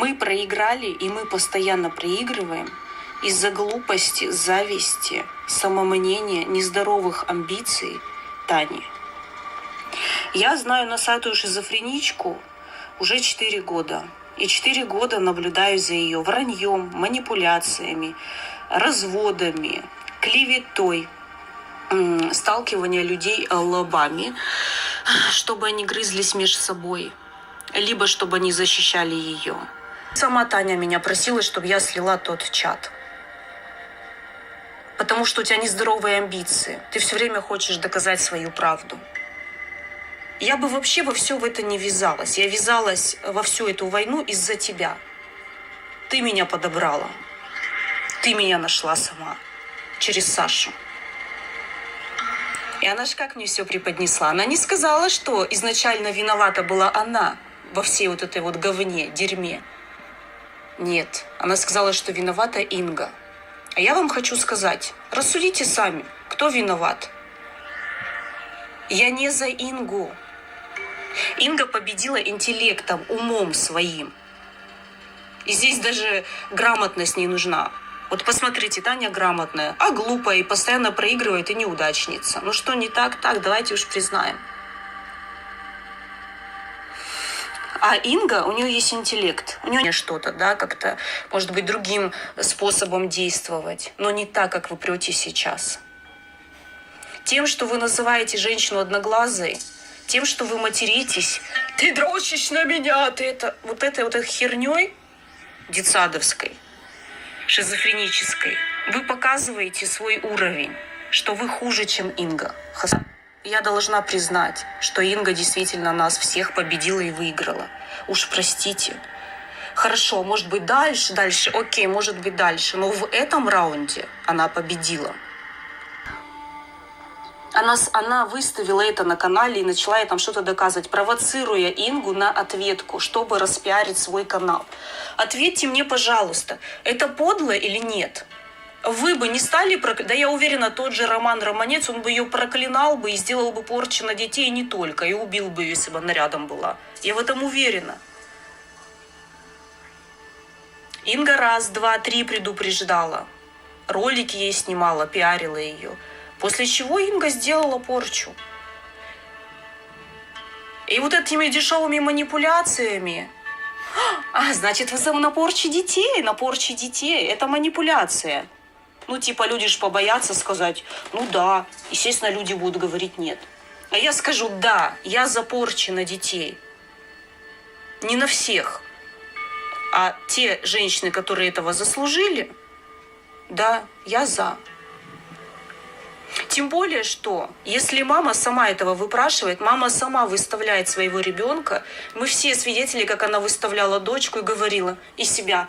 Мы проиграли, и мы постоянно проигрываем из-за глупости, зависти, самомнения, нездоровых амбиций Тани. Я знаю носатую шизофреничку уже 4 года. И 4 года наблюдаю за ее враньем, манипуляциями, разводами, клеветой, сталкивание людей лобами, чтобы они грызлись между собой, либо чтобы они защищали ее. Сама Таня меня просила, чтобы я слила тот чат. Потому что у тебя нездоровые амбиции. Ты все время хочешь доказать свою правду. Я бы вообще во все в это не вязалась. Я вязалась во всю эту войну из-за тебя. Ты меня подобрала. Ты меня нашла сама. Через Сашу. И она же как мне все преподнесла? Она не сказала, что изначально виновата была она во всей вот этой вот говне, дерьме. Нет, она сказала, что виновата Инга. А я вам хочу сказать, рассудите сами, кто виноват. Я не за Ингу. Инга победила интеллектом, умом своим. И здесь даже грамотность не нужна. Вот посмотрите, Таня грамотная, а глупая и постоянно проигрывает и неудачница. Ну что не так? Так, давайте уж признаем. А Инга, у нее есть интеллект, у нее что-то, да, как-то, может быть, другим способом действовать, но не так, как вы прете сейчас. Тем, что вы называете женщину одноглазой, тем, что вы материтесь, ты дрочишь на меня, ты это, вот этой вот этой херней детсадовской, шизофренической, вы показываете свой уровень, что вы хуже, чем Инга. Я должна признать, что Инга действительно нас всех победила и выиграла. Уж простите. Хорошо, может быть дальше, дальше, окей, может быть дальше. Но в этом раунде она победила. Она, она выставила это на канале и начала ей там что-то доказывать, провоцируя Ингу на ответку, чтобы распиарить свой канал. Ответьте мне, пожалуйста, это подло или нет? Вы бы не стали да я уверена, тот же Роман Романец, он бы ее проклинал бы и сделал бы порчу на детей не только, и убил бы ее, если бы она рядом была. Я в этом уверена. Инга раз, два, три предупреждала. Ролики ей снимала, пиарила ее. После чего Инга сделала порчу. И вот этими дешевыми манипуляциями, а, значит, вы на порче детей, на порче детей. Это манипуляция. Ну, типа, люди же побоятся сказать, ну да, естественно, люди будут говорить нет. А я скажу, да, я за порчи на детей. Не на всех. А те женщины, которые этого заслужили, да, я за. Тем более, что если мама сама этого выпрашивает, мама сама выставляет своего ребенка, мы все свидетели, как она выставляла дочку и говорила из себя,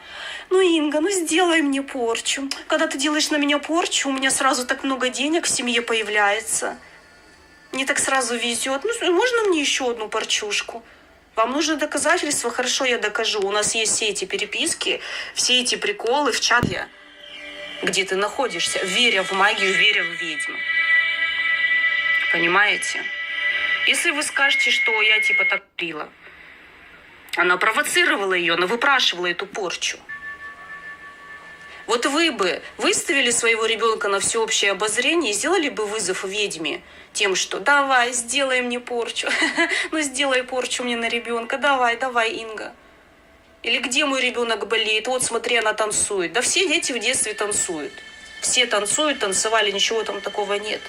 ну, Инга, ну сделай мне порчу. Когда ты делаешь на меня порчу, у меня сразу так много денег в семье появляется. Мне так сразу везет. Ну, можно мне еще одну порчушку? Вам нужно доказательства? Хорошо, я докажу. У нас есть все эти переписки, все эти приколы в чате где ты находишься, веря в магию, веря в ведьму. Понимаете? Если вы скажете, что я типа так пила, она провоцировала ее, она выпрашивала эту порчу. Вот вы бы выставили своего ребенка на всеобщее обозрение и сделали бы вызов ведьме тем, что давай, сделай мне порчу, ну сделай порчу мне на ребенка, давай, давай, Инга. Или где мой ребенок болеет? Вот смотри, она танцует. Да все дети в детстве танцуют. Все танцуют, танцевали, ничего там такого нет.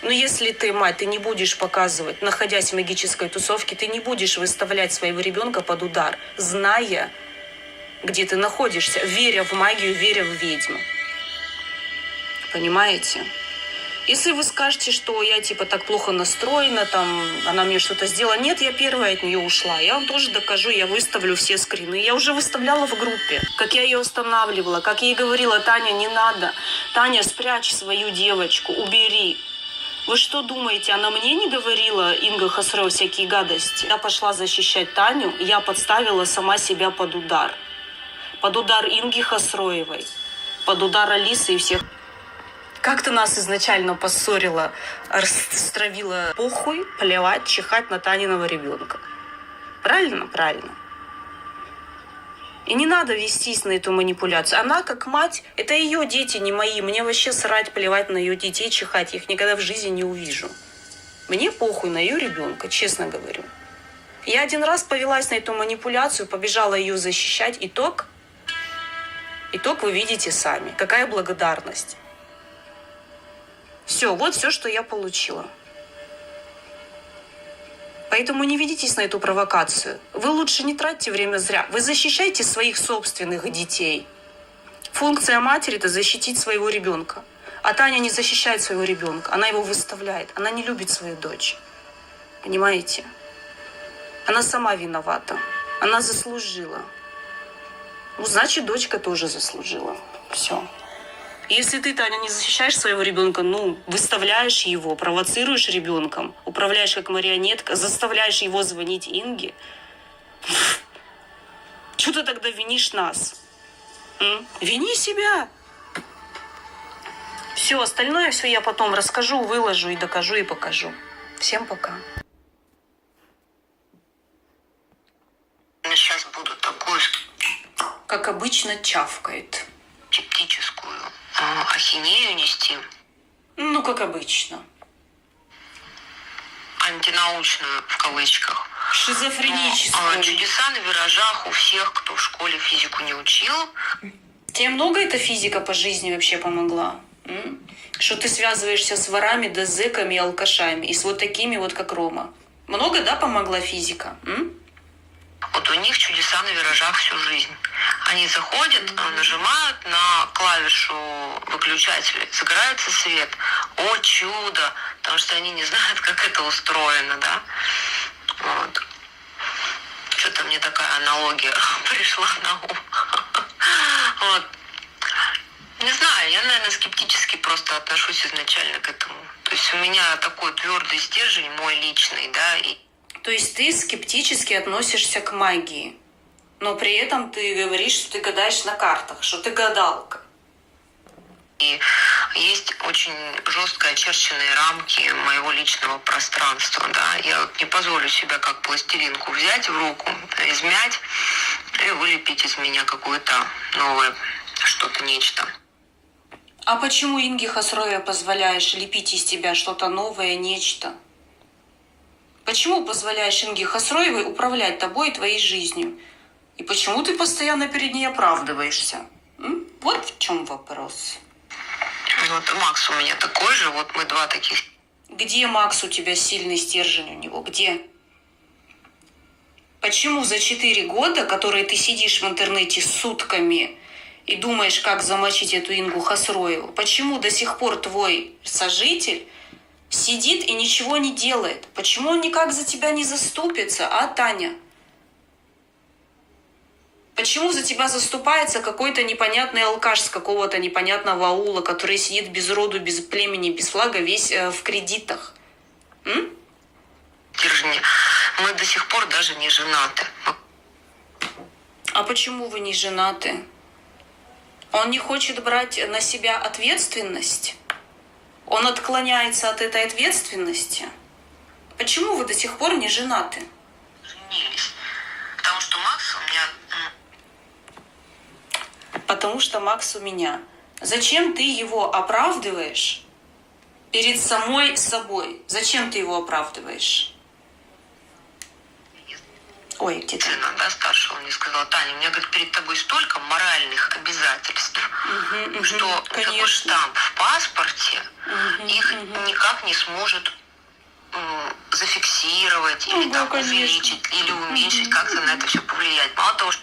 Но если ты, мать, ты не будешь показывать, находясь в магической тусовке, ты не будешь выставлять своего ребенка под удар, зная, где ты находишься, веря в магию, веря в ведьму. Понимаете? Если вы скажете, что я типа так плохо настроена, там она мне что-то сделала, нет, я первая от нее ушла. Я вам тоже докажу, я выставлю все скрины. Я уже выставляла в группе, как я ее останавливала, как я ей говорила, Таня, не надо. Таня, спрячь свою девочку, убери. Вы что думаете, она мне не говорила, Инга Хасрова, всякие гадости? Я пошла защищать Таню, я подставила сама себя под удар. Под удар Инги Хасроевой, под удар Алисы и всех как ты нас изначально поссорила, стравила похуй, плевать, чихать на Таниного ребенка. Правильно? Правильно. И не надо вестись на эту манипуляцию. Она, как мать, это ее дети, не мои. Мне вообще срать, плевать на ее детей, чихать. Я их никогда в жизни не увижу. Мне похуй на ее ребенка, честно говорю. Я один раз повелась на эту манипуляцию, побежала ее защищать. Итог? Итог вы видите сами. Какая благодарность. Все, вот все, что я получила. Поэтому не ведитесь на эту провокацию. Вы лучше не тратьте время зря. Вы защищайте своих собственных детей. Функция матери – это защитить своего ребенка. А Таня не защищает своего ребенка, она его выставляет. Она не любит свою дочь. Понимаете? Она сама виновата. Она заслужила. Ну, значит, дочка тоже заслужила. Все. Если ты, Таня, не защищаешь своего ребенка, ну, выставляешь его, провоцируешь ребенком, управляешь как марионетка, заставляешь его звонить Инге, что ты тогда винишь нас? М? Вини себя. Все, остальное все я потом расскажу, выложу и докажу и покажу. Всем пока. Сейчас буду такую Как обычно, чавкает. скептическую а, ахинею нести, Ну, как обычно. антинаучную в кавычках. Но, Шизофреническую. а, чудеса на виражах у всех, кто в школе физику не учил. Тебе много эта физика по жизни вообще помогла? М? Что ты связываешься с ворами, да зэками и алкашами, и с вот такими вот, как Рома. Много, да, помогла физика? М? Вот у них чудеса на виражах всю жизнь. Они заходят, а, нажимают на клавишу выключателя, загорается свет. О, чудо! Потому что они не знают, как это устроено, да? Вот. Что-то мне такая аналогия пришла на ум. Вот. Не знаю, я, наверное, скептически просто отношусь изначально к этому. То есть у меня такой твердый стержень, мой личный, да, и То есть ты скептически относишься к магии, но при этом ты говоришь, что ты гадаешь на картах, что ты гадалка. И есть очень жестко очерченные рамки моего личного пространства. Да? Я не позволю себя как пластилинку взять в руку, измять и вылепить из меня какое-то новое что-то, нечто. А почему Инге Хасрове позволяешь лепить из тебя что-то новое, нечто? Почему позволяешь Инге Хасроевой управлять тобой и твоей жизнью? И почему ты постоянно перед ней оправдываешься? М? Вот в чем вопрос. Вот Макс у меня такой же, вот мы два таких Где, Макс, у тебя сильный стержень у него? Где? Почему за четыре года, которые ты сидишь в интернете сутками и думаешь, как замочить эту Ингу Хасроеву, почему до сих пор твой сожитель сидит и ничего не делает? Почему он никак за тебя не заступится, а, Таня? Почему за тебя заступается какой-то непонятный алкаш с какого-то непонятного аула, который сидит без роду, без племени, без флага, весь э, в кредитах? М? стержни. Мы до сих пор даже не женаты. А почему вы не женаты? Он не хочет брать на себя ответственность? Он отклоняется от этой ответственности? Почему вы до сих пор не женаты? женились. Потому что Макс у меня Потому что Макс у меня. Зачем ты его оправдываешь перед самой собой? Зачем ты его оправдываешь? Ой, где-то. сына, да, старшего, мне сказала, Таня, у меня, говорит, перед тобой столько моральных обязательств, мгм, что такой конечно. штамп в паспорте Мгм, их мгм. никак не сможет зафиксировать или Ну, там конечно. увеличить, или уменьшить, как-то на это все повлиять. Мало того, что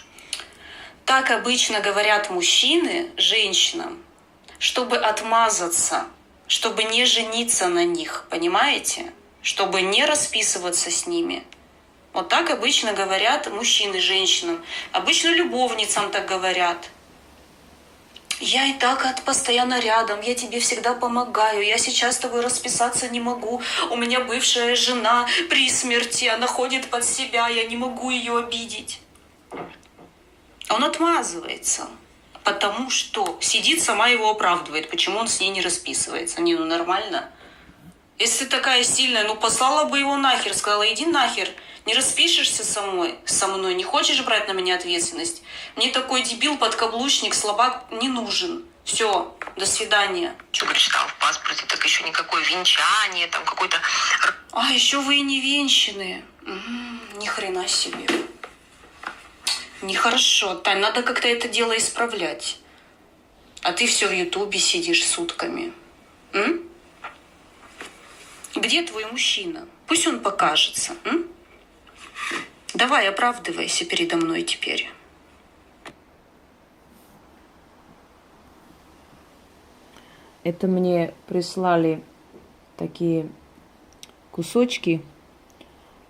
Так обычно говорят мужчины женщинам, чтобы отмазаться, чтобы не жениться на них, понимаете? Чтобы не расписываться с ними. Вот так обычно говорят мужчины женщинам. Обычно любовницам так говорят. Я и так от постоянно рядом, я тебе всегда помогаю, я сейчас с тобой расписаться не могу. У меня бывшая жена при смерти, она ходит под себя, я не могу ее обидеть. Он отмазывается, потому что сидит, сама его оправдывает, почему он с ней не расписывается. Не, ну нормально. Если ты такая сильная, ну послала бы его нахер, сказала, иди нахер, Не распишешься со мной, со мной, не хочешь брать на меня ответственность? Мне такой дебил, подкаблучник, слабак не нужен. Все, до свидания. Что прочитал в паспорте, так еще никакое венчание, там какой-то... А, еще вы и не венчаны. Угу, ни хрена себе. Нехорошо. Тань, надо как-то это дело исправлять. А ты все в Ютубе сидишь сутками. М? Где твой мужчина? Пусть он покажется. М? Давай, оправдывайся передо мной теперь. Это мне прислали такие кусочки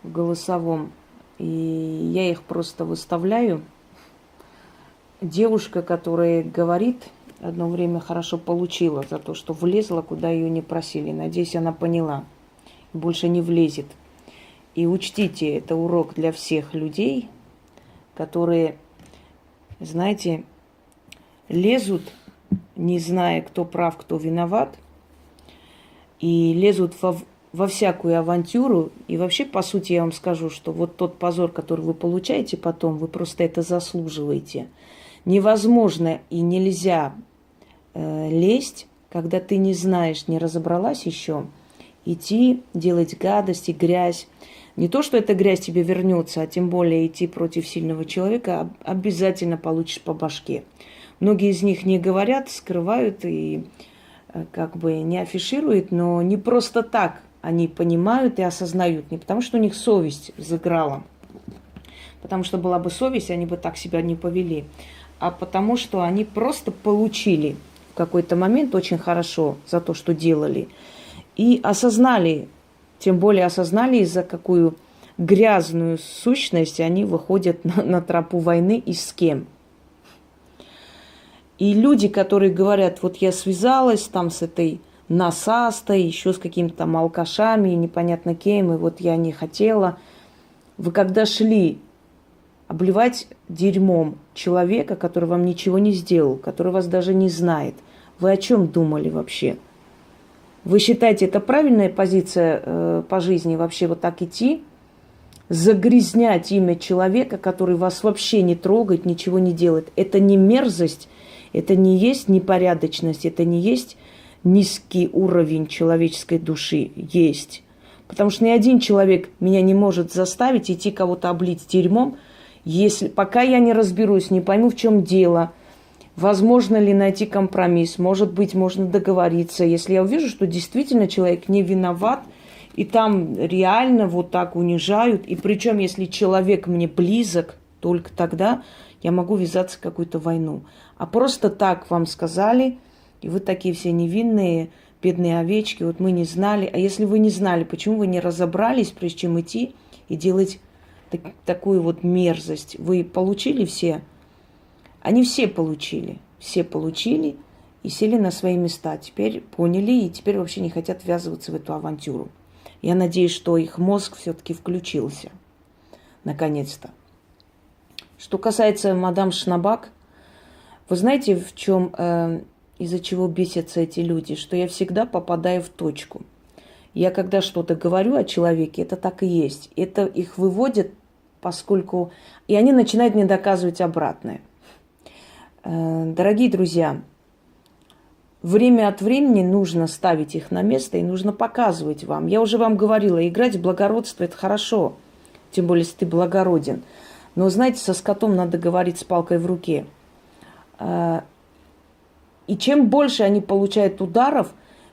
в голосовом, и я их просто выставляю. Девушка, которая говорит, одно время хорошо получила за то, что влезла, куда ее не просили. Надеюсь, она поняла. Больше не влезет. И учтите, это урок для всех людей, которые, знаете, лезут, не зная, кто прав, кто виноват, и лезут во, во всякую авантюру. И вообще, по сути, я вам скажу, что вот тот позор, который вы получаете потом, вы просто это заслуживаете. Невозможно и нельзя э, лезть, когда ты не знаешь, не разобралась еще, идти, делать гадости, грязь. Не то, что эта грязь тебе вернется, а тем более идти против сильного человека, обязательно получишь по башке. Многие из них не говорят, скрывают и э, как бы не афишируют, но не просто так они понимают и осознают, не потому что у них совесть заграла, потому что была бы совесть, они бы так себя не повели, а потому что они просто получили в какой-то момент очень хорошо за то, что делали, и осознали, тем более осознали, из-за какую грязную сущность они выходят на, на тропу войны и с кем. И люди, которые говорят, вот я связалась там с этой насастой, еще с какими-то там алкашами, непонятно кем, и вот я не хотела. Вы когда шли обливать дерьмом человека, который вам ничего не сделал, который вас даже не знает. Вы о чем думали вообще? Вы считаете, это правильная позиция э, по жизни вообще вот так идти? Загрязнять имя человека, который вас вообще не трогает, ничего не делает. Это не мерзость, это не есть непорядочность, это не есть низкий уровень человеческой души. Есть. Потому что ни один человек меня не может заставить идти кого-то облить дерьмом, если, пока я не разберусь, не пойму, в чем дело, возможно ли найти компромисс, может быть, можно договориться. Если я увижу, что действительно человек не виноват, и там реально вот так унижают, и причем, если человек мне близок, только тогда я могу ввязаться в какую-то войну. А просто так вам сказали, и вы такие все невинные, бедные овечки, вот мы не знали. А если вы не знали, почему вы не разобрались, прежде чем идти и делать так, такую вот мерзость. Вы получили все? Они все получили. Все получили и сели на свои места. Теперь поняли и теперь вообще не хотят ввязываться в эту авантюру. Я надеюсь, что их мозг все-таки включился. Наконец-то. Что касается мадам Шнабак, вы знаете, в чем, э, из-за чего бесятся эти люди? Что я всегда попадаю в точку – я когда что-то говорю о человеке, это так и есть. Это их выводит, поскольку... И они начинают мне доказывать обратное. Э, дорогие друзья, время от времени нужно ставить их на место и нужно показывать вам. Я уже вам говорила, играть в благородство – это хорошо, тем более, если ты благороден. Но, знаете, со скотом надо говорить с палкой в руке. Э, и чем больше они получают ударов,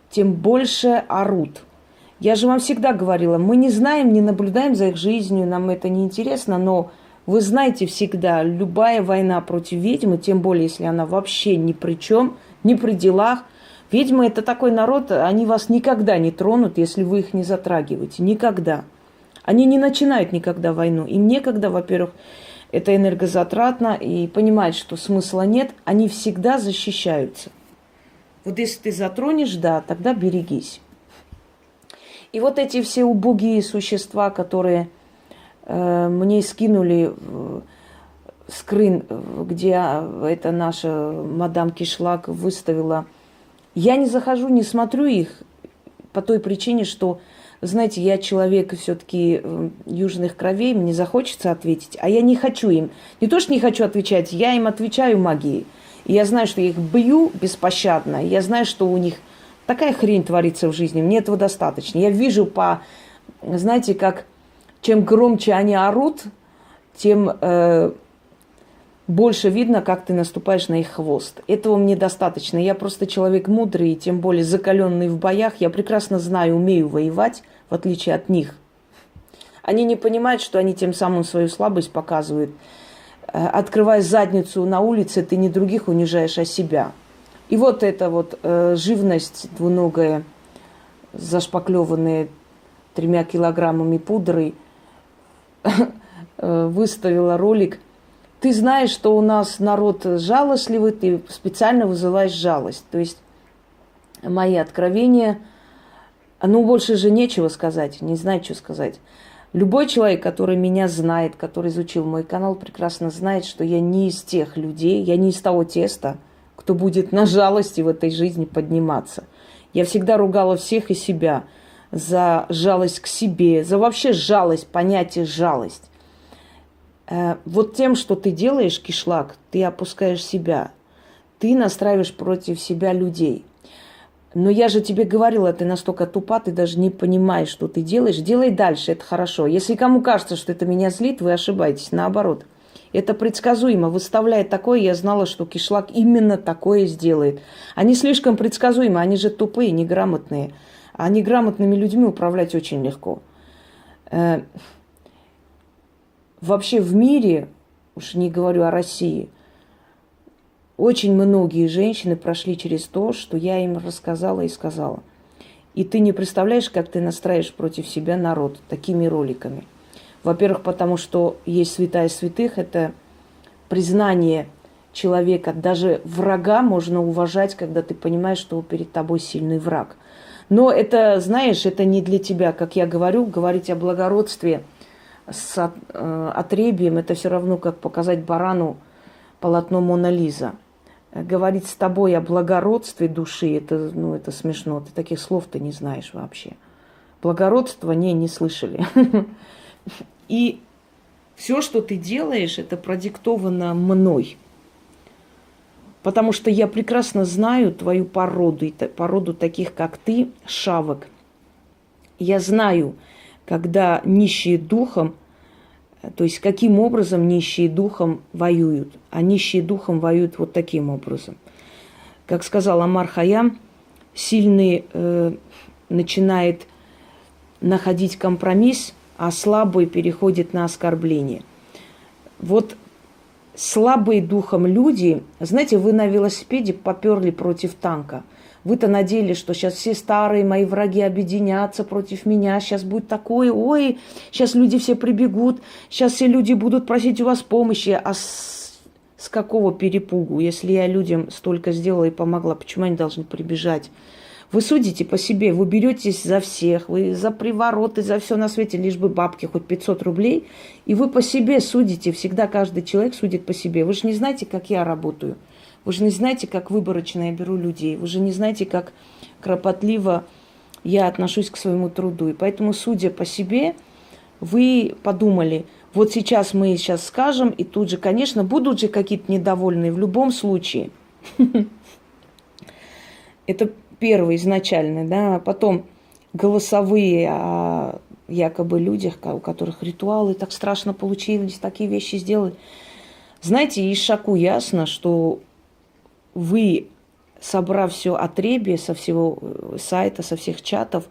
тем больше орут – я же вам всегда говорила, мы не знаем, не наблюдаем за их жизнью, нам это не интересно, но вы знаете всегда, любая война против ведьмы, тем более, если она вообще ни при чем, ни при делах, ведьмы это такой народ, они вас никогда не тронут, если вы их не затрагиваете. Никогда. Они не начинают никогда войну. Им некогда, во-первых, это энергозатратно, и понимают, что смысла нет, они всегда защищаются. Вот если ты затронешь, да, тогда берегись. И вот эти все убогие существа, которые мне скинули э, скрин, где а, это наша мадам Кишлак выставила, я не захожу, не смотрю их по той причине, что знаете, я человек все-таки э, южных кровей, мне захочется ответить, а я не хочу им. Не то, что не хочу отвечать, я им отвечаю магией. Я знаю, что я их бью беспощадно. Я знаю, что у них такая хрень творится в жизни. Мне этого достаточно. Я вижу по, знаете, как чем громче они орут, тем э, больше видно, как ты наступаешь на их хвост. Этого мне достаточно. Я просто человек мудрый, и тем более закаленный в боях. Я прекрасно знаю, умею воевать, в отличие от них. Они не понимают, что они тем самым свою слабость показывают. Э, открывая задницу на улице, ты не других унижаешь, а себя. И вот эта вот э, живность двуногая, зашпаклеванная тремя килограммами пудры, выставила ролик – ты знаешь, что у нас народ жалостливый, ты специально вызываешь жалость. То есть мои откровения, ну, больше же нечего сказать, не знаю, что сказать. Любой человек, который меня знает, который изучил мой канал, прекрасно знает, что я не из тех людей, я не из того теста, кто будет на жалости в этой жизни подниматься. Я всегда ругала всех и себя за жалость к себе, за вообще жалость, понятие жалость. Э, вот тем, что ты делаешь, кишлак, ты опускаешь себя. Ты настраиваешь против себя людей. Но я же тебе говорила, ты настолько тупа, ты даже не понимаешь, что ты делаешь. Делай дальше, это хорошо. Если кому кажется, что это меня злит, вы ошибаетесь. Наоборот. Это предсказуемо. Выставляя такое, я знала, что кишлак именно такое сделает. Они слишком предсказуемы, они же тупые, неграмотные. А неграмотными людьми управлять очень легко. Э, вообще в мире, уж не говорю о России, очень многие женщины прошли через то, что я им рассказала и сказала. И ты не представляешь, как ты настраиваешь против себя народ такими роликами. Во-первых, потому что есть святая святых, это признание человека, даже врага можно уважать, когда ты понимаешь, что перед тобой сильный враг. Но это, знаешь, это не для тебя, как я говорю, говорить о благородстве – с э, отребием, это все равно, как показать барану полотно Мона Лиза. Говорить с тобой о благородстве души, это, ну, это смешно. Ты таких слов ты не знаешь вообще. Благородство не, не слышали. И все, что ты делаешь, это продиктовано мной. Потому что я прекрасно знаю твою породу, породу таких, как ты, шавок. Я знаю, когда нищие духом, то есть каким образом нищие духом воюют. А нищие духом воюют вот таким образом. Как сказал Амар Хаям, сильный э, начинает находить компромисс, а слабый переходит на оскорбление. Вот слабые духом люди, знаете, вы на велосипеде поперли против танка – вы-то надеялись, что сейчас все старые мои враги объединятся против меня, сейчас будет такое, ой, сейчас люди все прибегут, сейчас все люди будут просить у вас помощи. А с, с какого перепугу, если я людям столько сделала и помогла, почему они должны прибежать? Вы судите по себе, вы беретесь за всех, вы за привороты, за все на свете, лишь бы бабки, хоть 500 рублей, и вы по себе судите, всегда каждый человек судит по себе. Вы же не знаете, как я работаю – вы же не знаете, как выборочно я беру людей. Вы же не знаете, как кропотливо я отношусь к своему труду. И поэтому, судя по себе, вы подумали, вот сейчас мы сейчас скажем, и тут же, конечно, будут же какие-то недовольные в любом случае. Это первый изначальный, да, а потом голосовые о якобы людях, у которых ритуалы так страшно получились, такие вещи сделали. Знаете, из Шаку ясно, что вы, собрав все отребие со всего э, сайта, со всех чатов,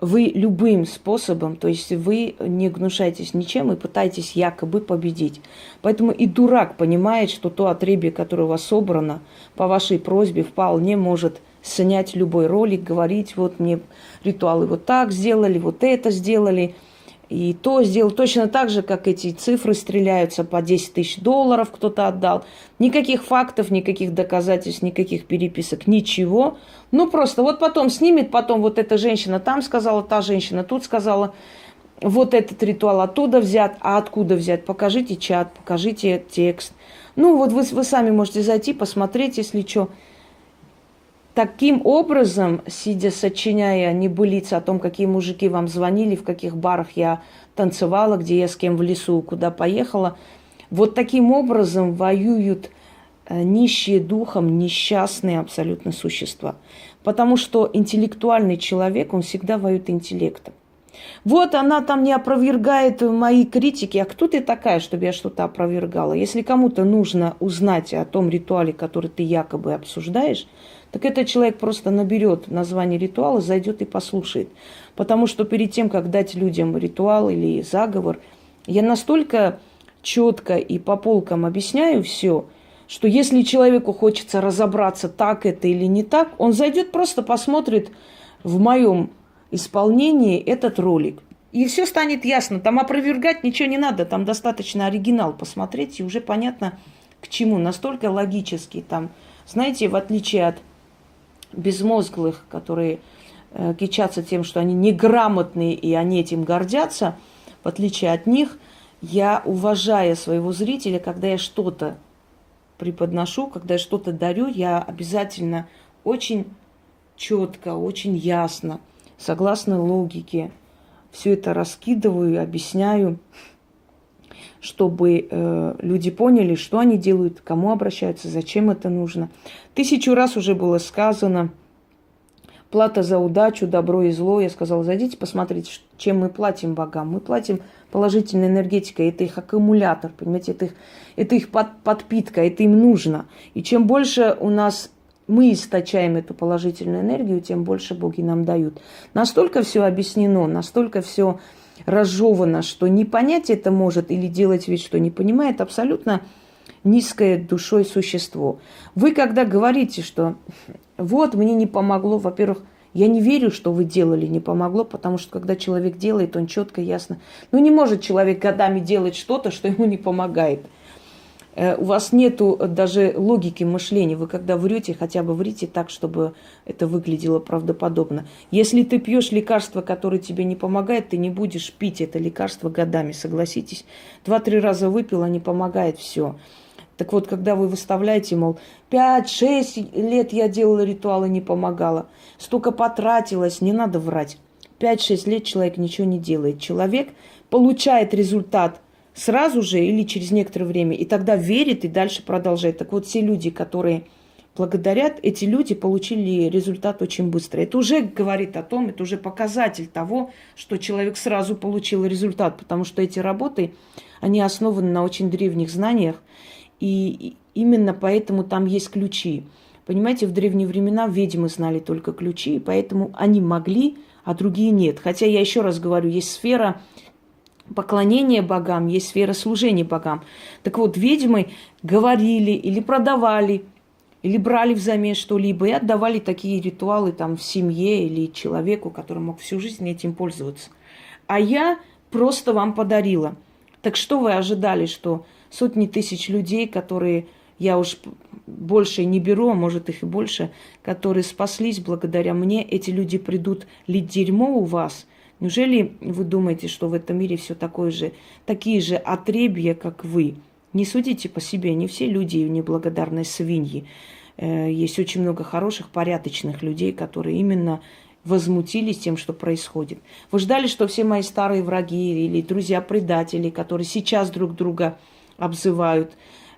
вы любым способом, то есть вы не гнушаетесь ничем и пытаетесь якобы победить. Поэтому и дурак понимает, что то отребие, которое у вас собрано, по вашей просьбе вполне может снять любой ролик, говорить, вот мне ритуалы вот так сделали, вот это сделали – и то сделал точно так же, как эти цифры стреляются по 10 тысяч долларов кто-то отдал. Никаких фактов, никаких доказательств, никаких переписок, ничего. Ну просто вот потом снимет, потом вот эта женщина там сказала, та женщина тут сказала. Вот этот ритуал оттуда взят, а откуда взят? Покажите чат, покажите текст. Ну вот вы, вы сами можете зайти, посмотреть, если что. Таким образом, сидя, сочиняя небылицы о том, какие мужики вам звонили, в каких барах я танцевала, где я с кем в лесу, куда поехала, вот таким образом воюют э, нищие духом, несчастные абсолютно существа. Потому что интеллектуальный человек, он всегда воюет интеллектом. Вот она там не опровергает мои критики. А кто ты такая, чтобы я что-то опровергала? Если кому-то нужно узнать о том ритуале, который ты якобы обсуждаешь, так этот человек просто наберет название ритуала, зайдет и послушает. Потому что перед тем, как дать людям ритуал или заговор, я настолько четко и по полкам объясняю все, что если человеку хочется разобраться, так это или не так, он зайдет, просто посмотрит в моем исполнении этот ролик. И все станет ясно. Там опровергать ничего не надо. Там достаточно оригинал посмотреть, и уже понятно, к чему. Настолько логически. Там, знаете, в отличие от безмозглых, которые э, кичатся тем, что они неграмотные, и они этим гордятся, в отличие от них, я, уважая своего зрителя, когда я что-то преподношу, когда я что-то дарю, я обязательно очень четко, очень ясно, согласно логике, все это раскидываю, объясняю, чтобы э, люди поняли, что они делают, кому обращаются, зачем это нужно. Тысячу раз уже было сказано, плата за удачу, добро и зло. Я сказала, зайдите, посмотрите, чем мы платим богам. Мы платим положительной энергетикой, это их аккумулятор, понимаете, это их, это их под, подпитка, это им нужно. И чем больше у нас мы источаем эту положительную энергию, тем больше боги нам дают. Настолько все объяснено, настолько все разжевано, что не понять это может или делать вид, что не понимает, абсолютно низкое душой существо. Вы когда говорите, что вот мне не помогло, во-первых, я не верю, что вы делали, не помогло, потому что когда человек делает, он четко, ясно. Ну не может человек годами делать что-то, что ему не помогает. Э, у вас нету даже логики мышления. Вы когда врете, хотя бы врите так, чтобы это выглядело правдоподобно. Если ты пьешь лекарство, которое тебе не помогает, ты не будешь пить это лекарство годами, согласитесь. Два-три раза выпил, а не помогает все. Так вот, когда вы выставляете, мол, 5-6 лет я делала ритуалы, не помогала, столько потратилось, не надо врать. 5-6 лет человек ничего не делает. Человек получает результат сразу же или через некоторое время, и тогда верит и дальше продолжает. Так вот, все люди, которые благодарят, эти люди получили результат очень быстро. Это уже говорит о том, это уже показатель того, что человек сразу получил результат, потому что эти работы, они основаны на очень древних знаниях, и именно поэтому там есть ключи. Понимаете, в древние времена ведьмы знали только ключи, и поэтому они могли, а другие нет. Хотя я еще раз говорю, есть сфера поклонения богам, есть сфера служения богам. Так вот, ведьмы говорили или продавали, или брали взамен что-либо и отдавали такие ритуалы там в семье или человеку, который мог всю жизнь этим пользоваться. А я просто вам подарила. Так что вы ожидали, что сотни тысяч людей, которые я уж больше не беру, а может их и больше, которые спаслись благодаря мне, эти люди придут лить дерьмо у вас – Неужели вы думаете, что в этом мире все такое же, такие же отребья, как вы? Не судите по себе, не все люди неблагодарные свиньи. Э, есть очень много хороших, порядочных людей, которые именно возмутились тем, что происходит. Вы ждали, что все мои старые враги или друзья-предатели, которые сейчас друг друга обзывают,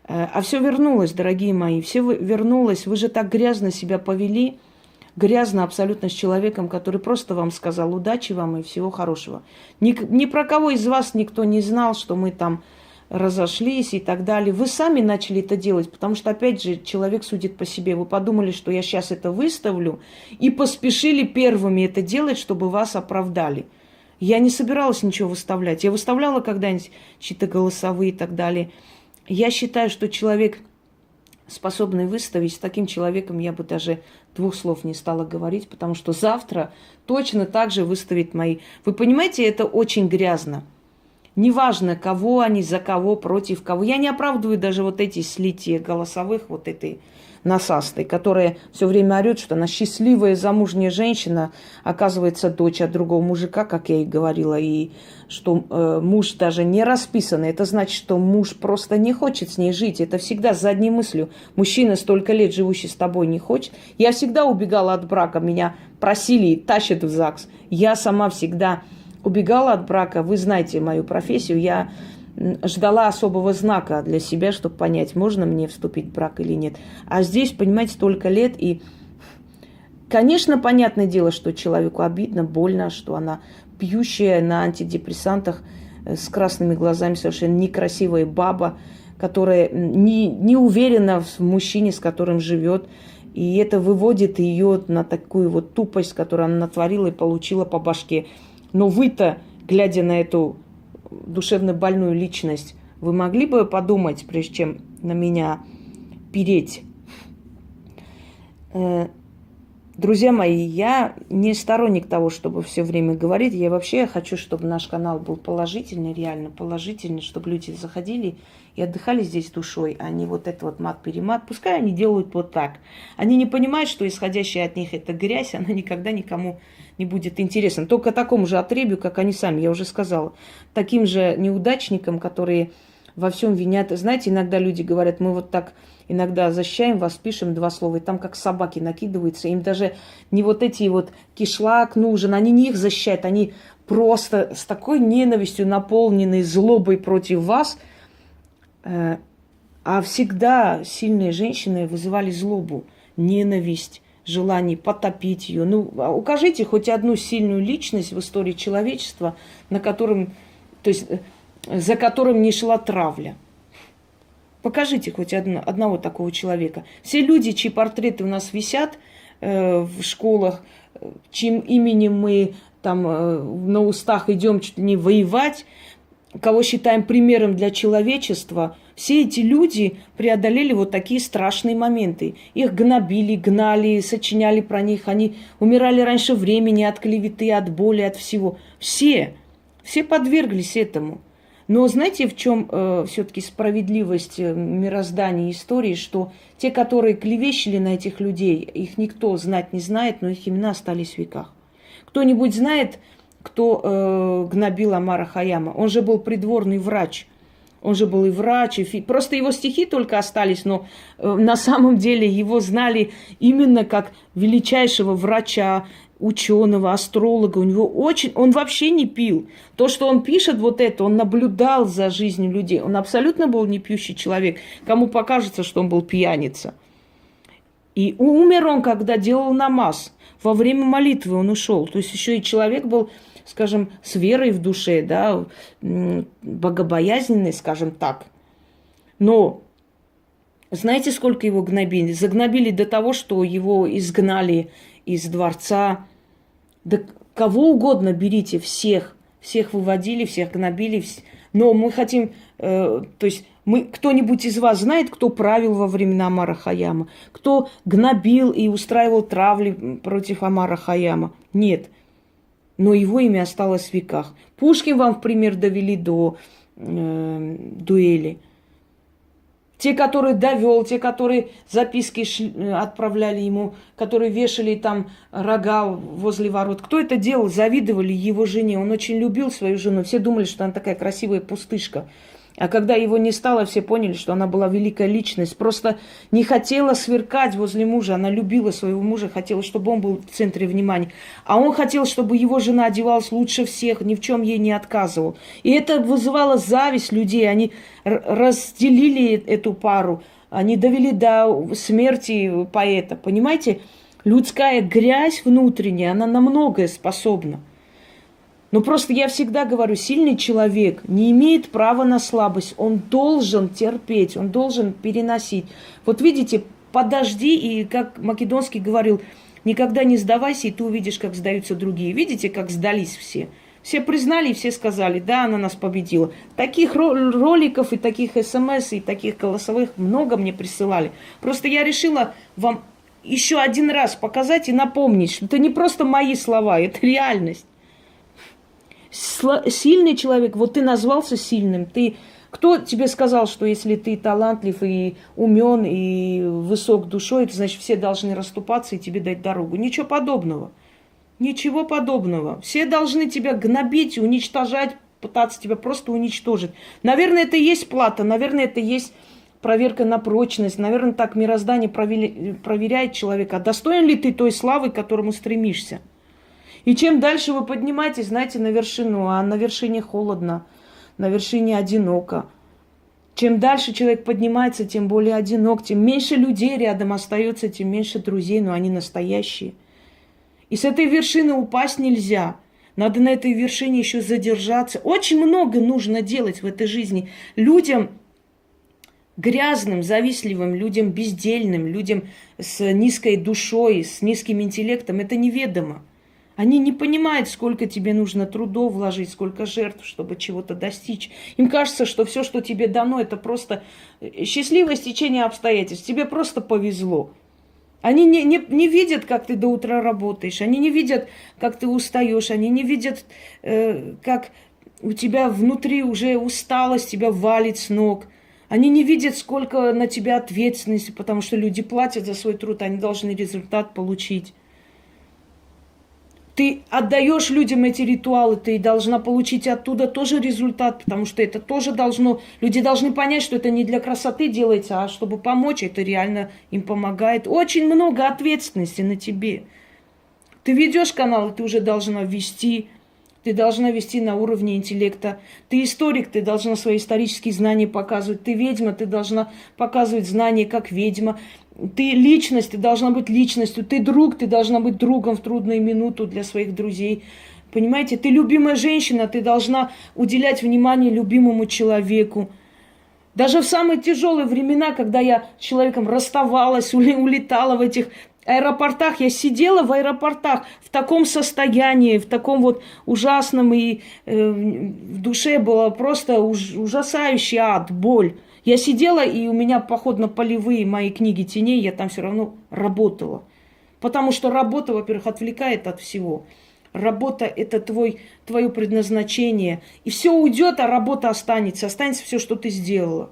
э, а все вернулось, дорогие мои, все вернулось. Вы же так грязно себя повели, грязно абсолютно с человеком, который просто вам сказал удачи вам и всего хорошего. Ни, ни про кого из вас никто не знал, что мы там разошлись и так далее. Вы сами начали это делать, потому что, опять же, человек судит по себе. Вы подумали, что я сейчас это выставлю, и поспешили первыми это делать, чтобы вас оправдали. Я не собиралась ничего выставлять. Я выставляла когда-нибудь чьи-то голосовые и так далее. Я считаю, что человек способный выставить, с таким человеком я бы даже двух слов не стала говорить, потому что завтра точно так же выставит мои. Вы понимаете, это очень грязно. Неважно, кого они, за кого, против кого. Я не оправдываю даже вот эти слития голосовых, вот этой насастой, которая все время орет, что она счастливая замужняя женщина, оказывается, дочь от другого мужика, как я и говорила, и что э, муж даже не расписанный. Это значит, что муж просто не хочет с ней жить. Это всегда с задней мыслью. Мужчина, столько лет живущий с тобой, не хочет. Я всегда убегала от брака. Меня просили и тащат в ЗАГС. Я сама всегда убегала от брака. Вы знаете мою профессию. Я ждала особого знака для себя, чтобы понять, можно мне вступить в брак или нет. А здесь, понимаете, столько лет, и, конечно, понятное дело, что человеку обидно, больно, что она пьющая на антидепрессантах э, с красными глазами, совершенно некрасивая баба, которая не, не уверена в мужчине, с которым живет. И это выводит ее на такую вот тупость, которую она натворила и получила по башке. Но вы-то, глядя на эту душевно больную личность, вы могли бы подумать, прежде чем на меня переть? Друзья мои, я не сторонник того, чтобы все время говорить. Я вообще хочу, чтобы наш канал был положительный, реально положительный, чтобы люди заходили и отдыхали здесь душой, а не вот это вот мат-перемат. Пускай они делают вот так. Они не понимают, что исходящая от них эта грязь, она никогда никому не будет интересна. Только такому же отребью, как они сами, я уже сказала. Таким же неудачникам, которые во всем винят. Знаете, иногда люди говорят, мы вот так иногда защищаем вас, пишем два слова, и там как собаки накидываются. Им даже не вот эти вот кишлак нужен, они не их защищают, они просто с такой ненавистью, наполненной злобой против вас – Э, а всегда сильные женщины вызывали злобу, ненависть, желание потопить ее. Ну, а укажите хоть одну сильную личность в истории человечества, на котором, то есть, э, за которым не шла травля. Покажите хоть одно, одного такого человека. Все люди, чьи портреты у нас висят э, в школах, чьим именем мы там э, на устах идем чуть ли не воевать, кого считаем примером для человечества, все эти люди преодолели вот такие страшные моменты. Их гнобили, гнали, сочиняли про них. Они умирали раньше времени от клеветы, от боли, от всего. Все, все подверглись этому. Но знаете, в чем э, все-таки справедливость э, мироздания истории, что те, которые клевещили на этих людей, их никто знать не знает, но их имена остались в веках. Кто-нибудь знает, кто э, гнобил Амара Хаяма. Он же был придворный врач. Он же был и врач, и фи... Просто его стихи только остались, но э, на самом деле его знали именно как величайшего врача, ученого, астролога. У него очень... Он вообще не пил. То, что он пишет вот это, он наблюдал за жизнью людей. Он абсолютно был не пьющий человек. Кому покажется, что он был пьяница. И умер он, когда делал намаз. Во время молитвы он ушел. То есть еще и человек был скажем, с верой в душе, да, богобоязненный, скажем так. Но знаете, сколько его гнобили? Загнобили до того, что его изгнали из дворца. Да кого угодно берите, всех. Всех выводили, всех гнобили. Но мы хотим, э, то есть мы, кто-нибудь из вас знает, кто правил во времена Амара Хаяма? Кто гнобил и устраивал травли против Амара Хаяма? Нет но его имя осталось в веках. Пушкин вам в пример довели до э, дуэли. Те, которые довел, те, которые записки э, отправляли ему, которые вешали там рога возле ворот. Кто это делал? Завидовали его жене. Он очень любил свою жену. Все думали, что она такая красивая пустышка. А когда его не стало, все поняли, что она была великая личность. Просто не хотела сверкать возле мужа. Она любила своего мужа, хотела, чтобы он был в центре внимания. А он хотел, чтобы его жена одевалась лучше всех, ни в чем ей не отказывал. И это вызывало зависть людей. Они разделили эту пару. Они довели до смерти поэта. Понимаете? Людская грязь внутренняя, она на многое способна. Но просто я всегда говорю, сильный человек не имеет права на слабость. Он должен терпеть, он должен переносить. Вот видите, подожди, и как Македонский говорил, никогда не сдавайся, и ты увидишь, как сдаются другие. Видите, как сдались все. Все признали и все сказали, да, она нас победила. Таких роликов и таких смс, и таких голосовых много мне присылали. Просто я решила вам еще один раз показать и напомнить, что это не просто мои слова, это реальность. Сильный человек, вот ты назвался сильным, ты кто тебе сказал, что если ты талантлив и умен и высок душой, это значит все должны расступаться и тебе дать дорогу? Ничего подобного. Ничего подобного. Все должны тебя гнобить, уничтожать, пытаться тебя просто уничтожить. Наверное, это и есть плата, наверное, это и есть проверка на прочность. Наверное, так мироздание проверяет человека. Достоин ли ты той славы, к которому стремишься? И чем дальше вы поднимаетесь, знаете, на вершину, а на вершине холодно, на вершине одиноко. Чем дальше человек поднимается, тем более одинок, тем меньше людей рядом остается, тем меньше друзей, но они настоящие. И с этой вершины упасть нельзя. Надо на этой вершине еще задержаться. Очень много нужно делать в этой жизни. Людям грязным, завистливым, людям бездельным, людям с низкой душой, с низким интеллектом, это неведомо. Они не понимают, сколько тебе нужно трудов вложить, сколько жертв, чтобы чего-то достичь. Им кажется, что все, что тебе дано, это просто э, счастливое стечение обстоятельств. Тебе просто повезло. Они не, не, не видят, как ты до утра работаешь, они не видят, как ты устаешь, они не видят, э, как у тебя внутри уже усталость тебя валит с ног. Они не видят, сколько на тебя ответственности, потому что люди платят за свой труд, они должны результат получить. Ты отдаешь людям эти ритуалы, ты должна получить оттуда тоже результат, потому что это тоже должно... Люди должны понять, что это не для красоты делается, а чтобы помочь, это реально им помогает. Очень много ответственности на тебе. Ты ведешь канал, ты уже должна вести ты должна вести на уровне интеллекта. Ты историк, ты должна свои исторические знания показывать. Ты ведьма, ты должна показывать знания как ведьма. Ты личность, ты должна быть личностью. Ты друг, ты должна быть другом в трудную минуту для своих друзей. Понимаете, ты любимая женщина, ты должна уделять внимание любимому человеку. Даже в самые тяжелые времена, когда я с человеком расставалась, улетала в этих аэропортах, я сидела в аэропортах в таком состоянии, в таком вот ужасном, и э, в душе было просто уж, ужасающий ад, боль. Я сидела, и у меня поход на полевые мои книги теней, я там все равно работала. Потому что работа, во-первых, отвлекает от всего. Работа – это твой, твое предназначение. И все уйдет, а работа останется. Останется все, что ты сделала.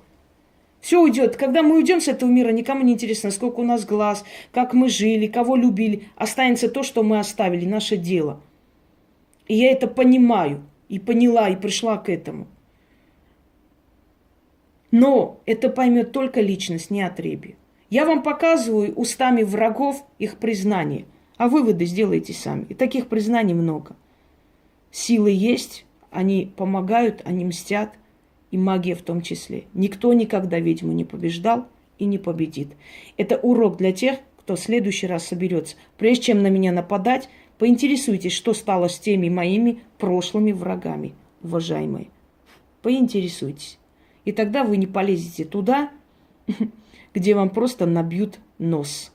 Все уйдет. Когда мы уйдем с этого мира, никому не интересно, сколько у нас глаз, как мы жили, кого любили. Останется то, что мы оставили, наше дело. И я это понимаю, и поняла, и пришла к этому. Но это поймет только личность, не отребье. Я вам показываю устами врагов их признание, а выводы сделайте сами. И таких признаний много. Силы есть, они помогают, они мстят – и магия в том числе. Никто никогда ведьму не побеждал и не победит. Это урок для тех, кто в следующий раз соберется. Прежде чем на меня нападать, поинтересуйтесь, что стало с теми моими прошлыми врагами, уважаемые. Поинтересуйтесь. И тогда вы не полезете туда, где вам просто набьют нос.